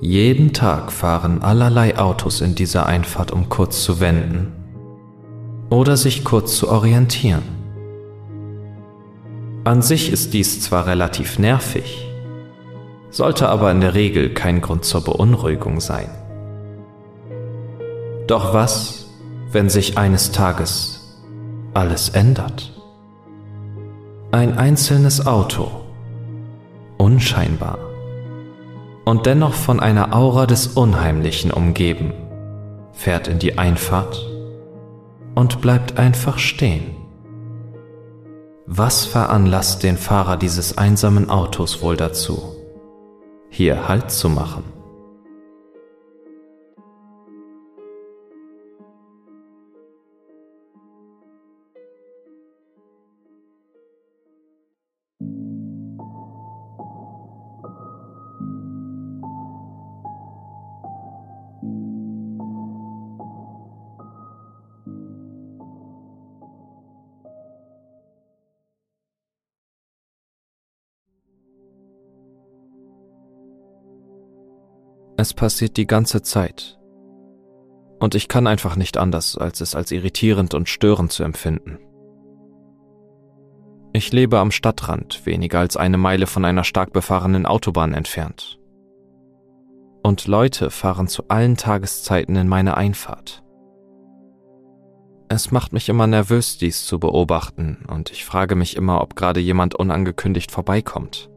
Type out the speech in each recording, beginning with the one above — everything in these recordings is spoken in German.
Jeden Tag fahren allerlei Autos in dieser Einfahrt, um kurz zu wenden oder sich kurz zu orientieren. An sich ist dies zwar relativ nervig, sollte aber in der Regel kein Grund zur Beunruhigung sein. Doch was, wenn sich eines Tages alles ändert? Ein einzelnes Auto, unscheinbar und dennoch von einer Aura des Unheimlichen umgeben, fährt in die Einfahrt und bleibt einfach stehen. Was veranlasst den Fahrer dieses einsamen Autos wohl dazu, hier Halt zu machen? Es passiert die ganze Zeit. Und ich kann einfach nicht anders, als es als irritierend und störend zu empfinden. Ich lebe am Stadtrand, weniger als eine Meile von einer stark befahrenen Autobahn entfernt. Und Leute fahren zu allen Tageszeiten in meine Einfahrt. Es macht mich immer nervös, dies zu beobachten, und ich frage mich immer, ob gerade jemand unangekündigt vorbeikommt.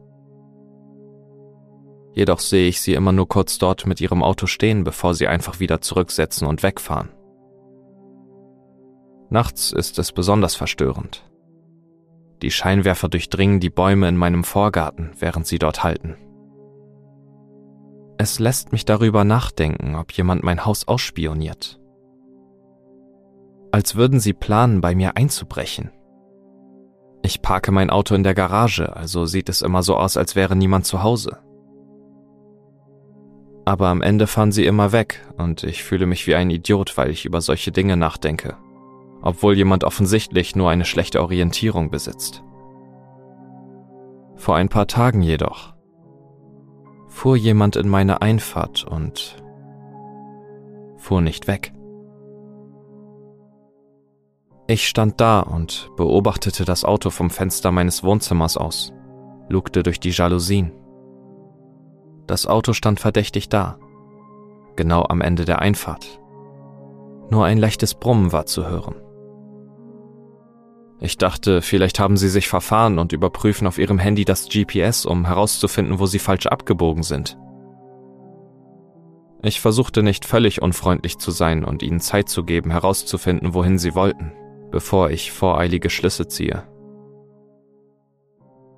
Jedoch sehe ich sie immer nur kurz dort mit ihrem Auto stehen, bevor sie einfach wieder zurücksetzen und wegfahren. Nachts ist es besonders verstörend. Die Scheinwerfer durchdringen die Bäume in meinem Vorgarten, während sie dort halten. Es lässt mich darüber nachdenken, ob jemand mein Haus ausspioniert. Als würden sie planen, bei mir einzubrechen. Ich parke mein Auto in der Garage, also sieht es immer so aus, als wäre niemand zu Hause aber am Ende fahren sie immer weg und ich fühle mich wie ein Idiot, weil ich über solche Dinge nachdenke, obwohl jemand offensichtlich nur eine schlechte Orientierung besitzt. Vor ein paar Tagen jedoch fuhr jemand in meine Einfahrt und fuhr nicht weg. Ich stand da und beobachtete das Auto vom Fenster meines Wohnzimmers aus, lugte durch die Jalousien. Das Auto stand verdächtig da, genau am Ende der Einfahrt. Nur ein leichtes Brummen war zu hören. Ich dachte, vielleicht haben sie sich verfahren und überprüfen auf ihrem Handy das GPS, um herauszufinden, wo sie falsch abgebogen sind. Ich versuchte nicht völlig unfreundlich zu sein und ihnen Zeit zu geben, herauszufinden, wohin sie wollten, bevor ich voreilige Schlüsse ziehe.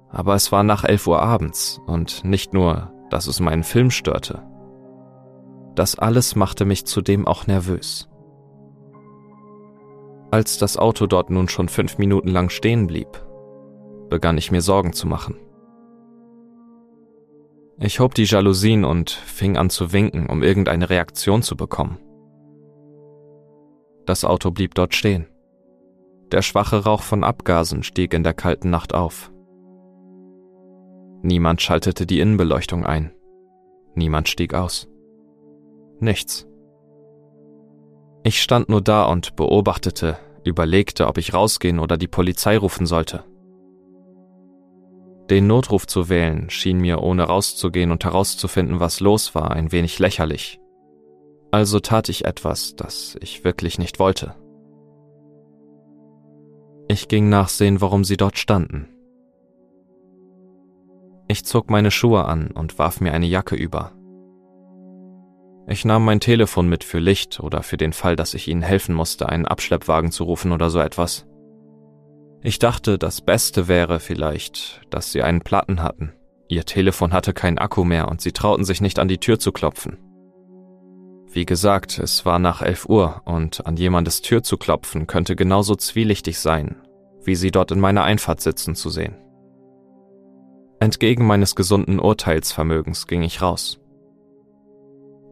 Aber es war nach elf Uhr abends und nicht nur dass es meinen Film störte. Das alles machte mich zudem auch nervös. Als das Auto dort nun schon fünf Minuten lang stehen blieb, begann ich mir Sorgen zu machen. Ich hob die Jalousien und fing an zu winken, um irgendeine Reaktion zu bekommen. Das Auto blieb dort stehen. Der schwache Rauch von Abgasen stieg in der kalten Nacht auf. Niemand schaltete die Innenbeleuchtung ein. Niemand stieg aus. Nichts. Ich stand nur da und beobachtete, überlegte, ob ich rausgehen oder die Polizei rufen sollte. Den Notruf zu wählen schien mir, ohne rauszugehen und herauszufinden, was los war, ein wenig lächerlich. Also tat ich etwas, das ich wirklich nicht wollte. Ich ging nachsehen, warum sie dort standen. Ich zog meine Schuhe an und warf mir eine Jacke über. Ich nahm mein Telefon mit für Licht oder für den Fall, dass ich ihnen helfen musste, einen Abschleppwagen zu rufen oder so etwas. Ich dachte, das Beste wäre vielleicht, dass sie einen Platten hatten. Ihr Telefon hatte keinen Akku mehr und sie trauten sich nicht an die Tür zu klopfen. Wie gesagt, es war nach elf Uhr und an jemandes Tür zu klopfen könnte genauso zwielichtig sein, wie sie dort in meiner Einfahrt sitzen zu sehen. Entgegen meines gesunden Urteilsvermögens ging ich raus.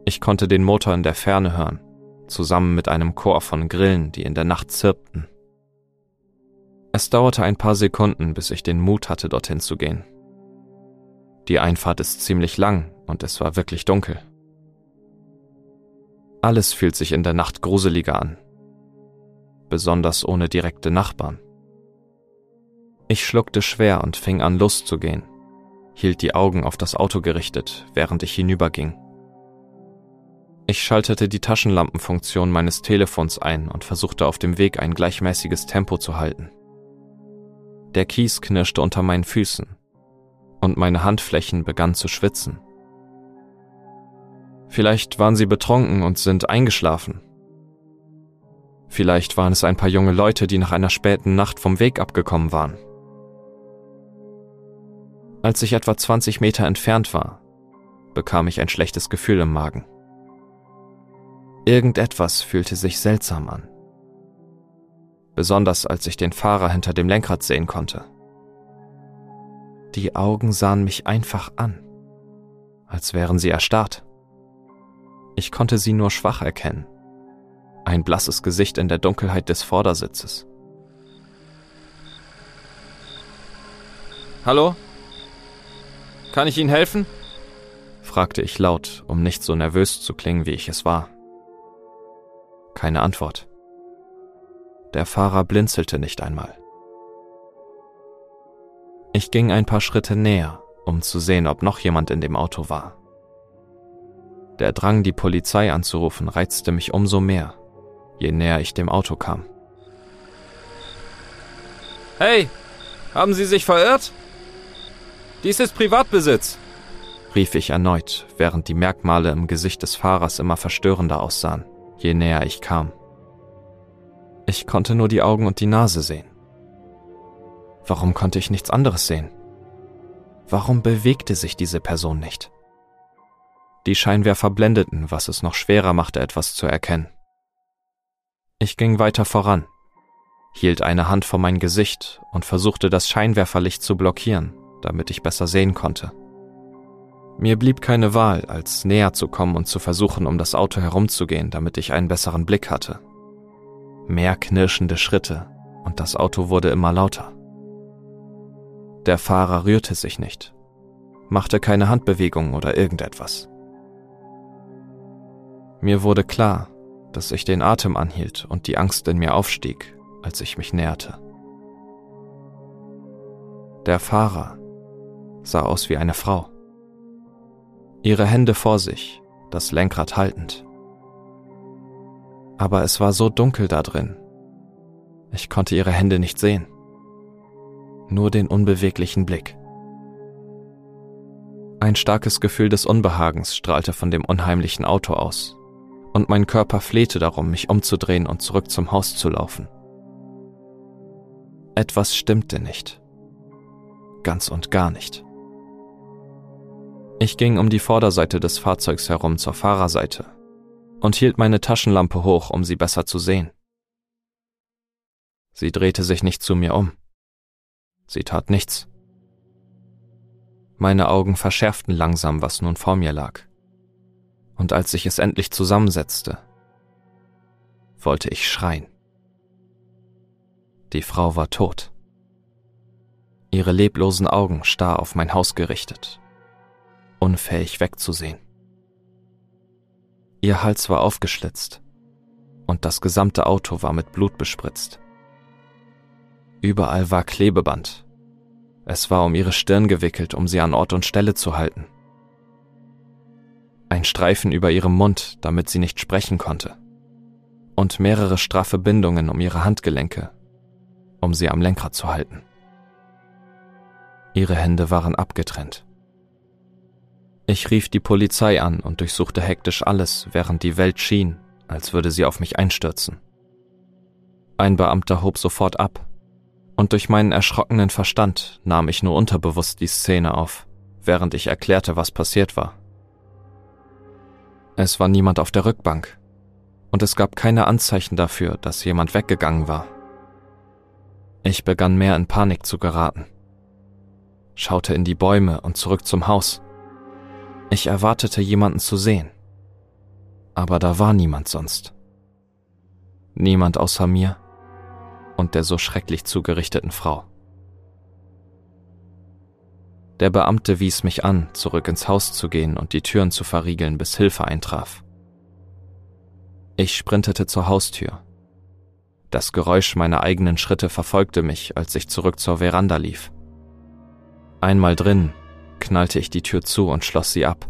Ich konnte den Motor in der Ferne hören, zusammen mit einem Chor von Grillen, die in der Nacht zirpten. Es dauerte ein paar Sekunden, bis ich den Mut hatte, dorthin zu gehen. Die Einfahrt ist ziemlich lang und es war wirklich dunkel, Alles fühlt sich in der Nacht gruseliger an, besonders ohne direkte Nachbarn. Ich schluckte schwer und fing an loszugehen, hielt die Augen auf das Auto gerichtet, während ich hinüberging. Ich schaltete die Taschenlampenfunktion meines Telefons ein und versuchte auf dem Weg ein gleichmäßiges Tempo zu halten. Der Kies knirschte unter meinen Füßen und meine Handflächen begannen zu schwitzen. Vielleicht waren sie betrunken und sind eingeschlafen. Vielleicht waren es ein paar junge Leute, die nach einer späten Nacht vom Weg abgekommen waren. Als ich etwa 20 Meter entfernt war, bekam ich ein schlechtes Gefühl im Magen. Irgendetwas fühlte sich seltsam an. Besonders als ich den Fahrer hinter dem Lenkrad sehen konnte. Die Augen sahen mich einfach an, als wären sie erstarrt. Ich konnte sie nur schwach erkennen. Ein blasses Gesicht in der Dunkelheit des Vordersitzes. Hallo? Kann ich Ihnen helfen? fragte ich laut, um nicht so nervös zu klingen, wie ich es war. Keine Antwort. Der Fahrer blinzelte nicht einmal. Ich ging ein paar Schritte näher, um zu sehen, ob noch jemand in dem Auto war. Der Drang, die Polizei anzurufen, reizte mich umso mehr, je näher ich dem Auto kam. Hey, haben Sie sich verirrt? Dies ist Privatbesitz, rief ich erneut, während die Merkmale im Gesicht des Fahrers immer verstörender aussahen je näher ich kam. Ich konnte nur die Augen und die Nase sehen. Warum konnte ich nichts anderes sehen? Warum bewegte sich diese Person nicht? Die Scheinwerfer blendeten, was es noch schwerer machte, etwas zu erkennen. Ich ging weiter voran, hielt eine Hand vor mein Gesicht und versuchte das Scheinwerferlicht zu blockieren, damit ich besser sehen konnte. Mir blieb keine Wahl, als näher zu kommen und zu versuchen, um das Auto herumzugehen, damit ich einen besseren Blick hatte. Mehr knirschende Schritte, und das Auto wurde immer lauter. Der Fahrer rührte sich nicht, machte keine Handbewegung oder irgendetwas. Mir wurde klar, dass ich den Atem anhielt und die Angst in mir aufstieg, als ich mich näherte. Der Fahrer sah aus wie eine Frau ihre Hände vor sich, das Lenkrad haltend. Aber es war so dunkel da drin. Ich konnte ihre Hände nicht sehen. Nur den unbeweglichen Blick. Ein starkes Gefühl des Unbehagens strahlte von dem unheimlichen Auto aus, und mein Körper flehte darum, mich umzudrehen und zurück zum Haus zu laufen. Etwas stimmte nicht. Ganz und gar nicht. Ich ging um die Vorderseite des Fahrzeugs herum zur Fahrerseite und hielt meine Taschenlampe hoch, um sie besser zu sehen. Sie drehte sich nicht zu mir um. Sie tat nichts. Meine Augen verschärften langsam, was nun vor mir lag. Und als ich es endlich zusammensetzte, wollte ich schreien. Die Frau war tot. Ihre leblosen Augen starr auf mein Haus gerichtet unfähig wegzusehen. Ihr Hals war aufgeschlitzt und das gesamte Auto war mit Blut bespritzt. Überall war Klebeband. Es war um ihre Stirn gewickelt, um sie an Ort und Stelle zu halten. Ein Streifen über ihrem Mund, damit sie nicht sprechen konnte. Und mehrere straffe Bindungen um ihre Handgelenke, um sie am Lenkrad zu halten. Ihre Hände waren abgetrennt. Ich rief die Polizei an und durchsuchte hektisch alles, während die Welt schien, als würde sie auf mich einstürzen. Ein Beamter hob sofort ab, und durch meinen erschrockenen Verstand nahm ich nur unterbewusst die Szene auf, während ich erklärte, was passiert war. Es war niemand auf der Rückbank, und es gab keine Anzeichen dafür, dass jemand weggegangen war. Ich begann mehr in Panik zu geraten, schaute in die Bäume und zurück zum Haus. Ich erwartete jemanden zu sehen. Aber da war niemand sonst. Niemand außer mir und der so schrecklich zugerichteten Frau. Der Beamte wies mich an, zurück ins Haus zu gehen und die Türen zu verriegeln, bis Hilfe eintraf. Ich sprintete zur Haustür. Das Geräusch meiner eigenen Schritte verfolgte mich, als ich zurück zur Veranda lief. Einmal drin, knallte ich die Tür zu und schloss sie ab,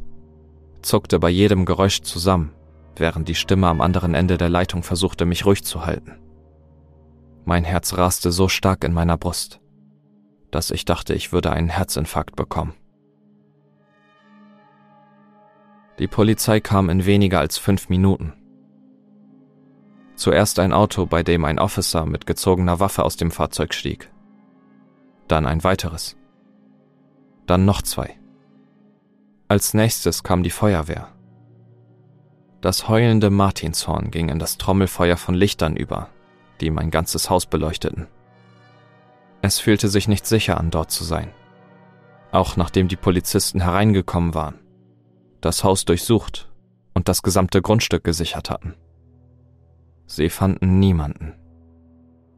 zuckte bei jedem Geräusch zusammen, während die Stimme am anderen Ende der Leitung versuchte, mich ruhig zu halten. Mein Herz raste so stark in meiner Brust, dass ich dachte, ich würde einen Herzinfarkt bekommen. Die Polizei kam in weniger als fünf Minuten. Zuerst ein Auto, bei dem ein Officer mit gezogener Waffe aus dem Fahrzeug stieg. Dann ein weiteres. Dann noch zwei. Als nächstes kam die Feuerwehr. Das heulende Martinshorn ging in das Trommelfeuer von Lichtern über, die mein ganzes Haus beleuchteten. Es fühlte sich nicht sicher an, dort zu sein. Auch nachdem die Polizisten hereingekommen waren, das Haus durchsucht und das gesamte Grundstück gesichert hatten. Sie fanden niemanden.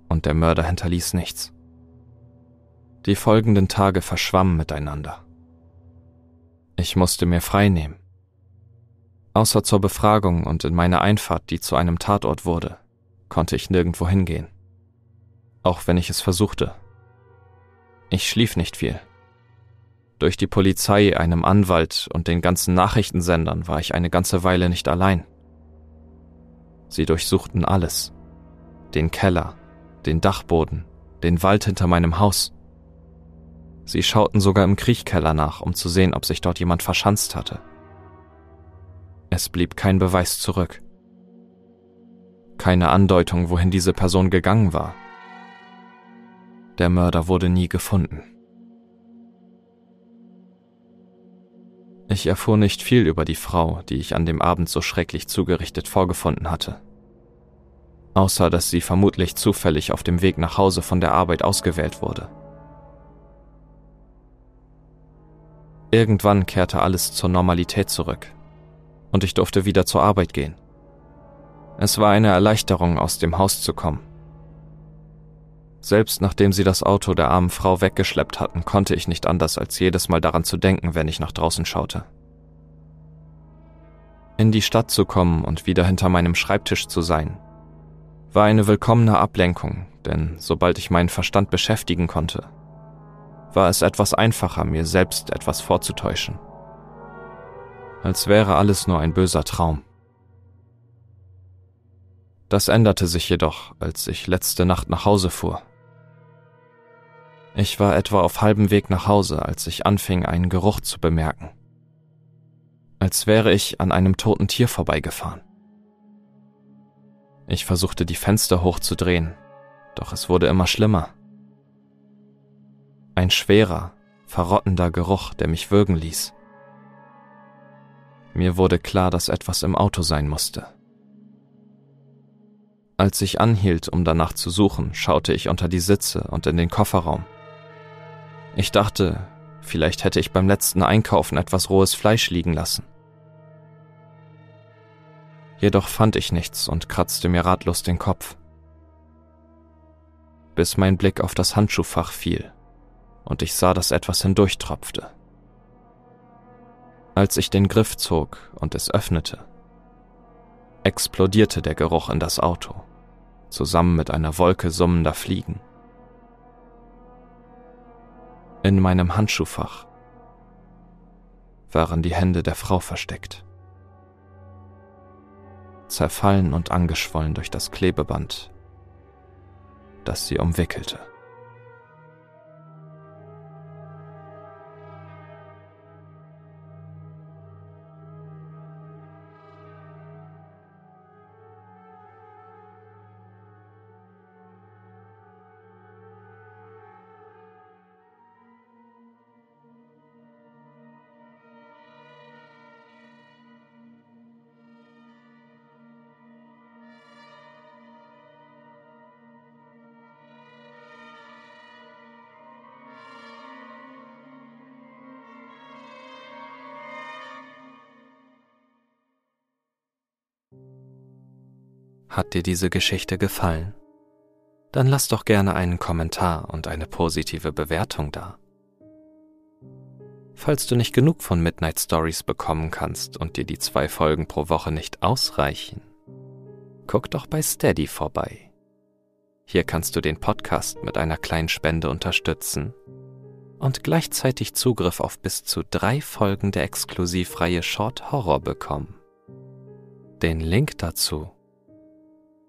Und der Mörder hinterließ nichts. Die folgenden Tage verschwammen miteinander. Ich musste mir frei nehmen. Außer zur Befragung und in meine Einfahrt, die zu einem Tatort wurde, konnte ich nirgendwo hingehen. Auch wenn ich es versuchte. Ich schlief nicht viel. Durch die Polizei, einem Anwalt und den ganzen Nachrichtensendern war ich eine ganze Weile nicht allein. Sie durchsuchten alles. Den Keller, den Dachboden, den Wald hinter meinem Haus. Sie schauten sogar im Kriechkeller nach, um zu sehen, ob sich dort jemand verschanzt hatte. Es blieb kein Beweis zurück. Keine Andeutung, wohin diese Person gegangen war. Der Mörder wurde nie gefunden. Ich erfuhr nicht viel über die Frau, die ich an dem Abend so schrecklich zugerichtet vorgefunden hatte. Außer dass sie vermutlich zufällig auf dem Weg nach Hause von der Arbeit ausgewählt wurde. Irgendwann kehrte alles zur Normalität zurück und ich durfte wieder zur Arbeit gehen. Es war eine Erleichterung, aus dem Haus zu kommen. Selbst nachdem sie das Auto der armen Frau weggeschleppt hatten, konnte ich nicht anders, als jedes Mal daran zu denken, wenn ich nach draußen schaute. In die Stadt zu kommen und wieder hinter meinem Schreibtisch zu sein, war eine willkommene Ablenkung, denn sobald ich meinen Verstand beschäftigen konnte, war es etwas einfacher, mir selbst etwas vorzutäuschen als wäre alles nur ein böser Traum. Das änderte sich jedoch, als ich letzte Nacht nach Hause fuhr. Ich war etwa auf halbem Weg nach Hause, als ich anfing, einen Geruch zu bemerken. Als wäre ich an einem toten Tier vorbeigefahren. Ich versuchte die Fenster hochzudrehen, doch es wurde immer schlimmer. Ein schwerer, verrottender Geruch, der mich würgen ließ. Mir wurde klar, dass etwas im Auto sein musste. Als ich anhielt, um danach zu suchen, schaute ich unter die Sitze und in den Kofferraum. Ich dachte, vielleicht hätte ich beim letzten Einkaufen etwas rohes Fleisch liegen lassen. Jedoch fand ich nichts und kratzte mir ratlos den Kopf. Bis mein Blick auf das Handschuhfach fiel und ich sah, dass etwas hindurchtropfte. Als ich den Griff zog und es öffnete, explodierte der Geruch in das Auto, zusammen mit einer Wolke summender Fliegen. In meinem Handschuhfach waren die Hände der Frau versteckt, zerfallen und angeschwollen durch das Klebeband, das sie umwickelte. Hat dir diese Geschichte gefallen? Dann lass doch gerne einen Kommentar und eine positive Bewertung da. Falls du nicht genug von Midnight Stories bekommen kannst und dir die zwei Folgen pro Woche nicht ausreichen, guck doch bei Steady vorbei. Hier kannst du den Podcast mit einer kleinen Spende unterstützen und gleichzeitig Zugriff auf bis zu drei Folgen der Exklusivreihe Short Horror bekommen. Den Link dazu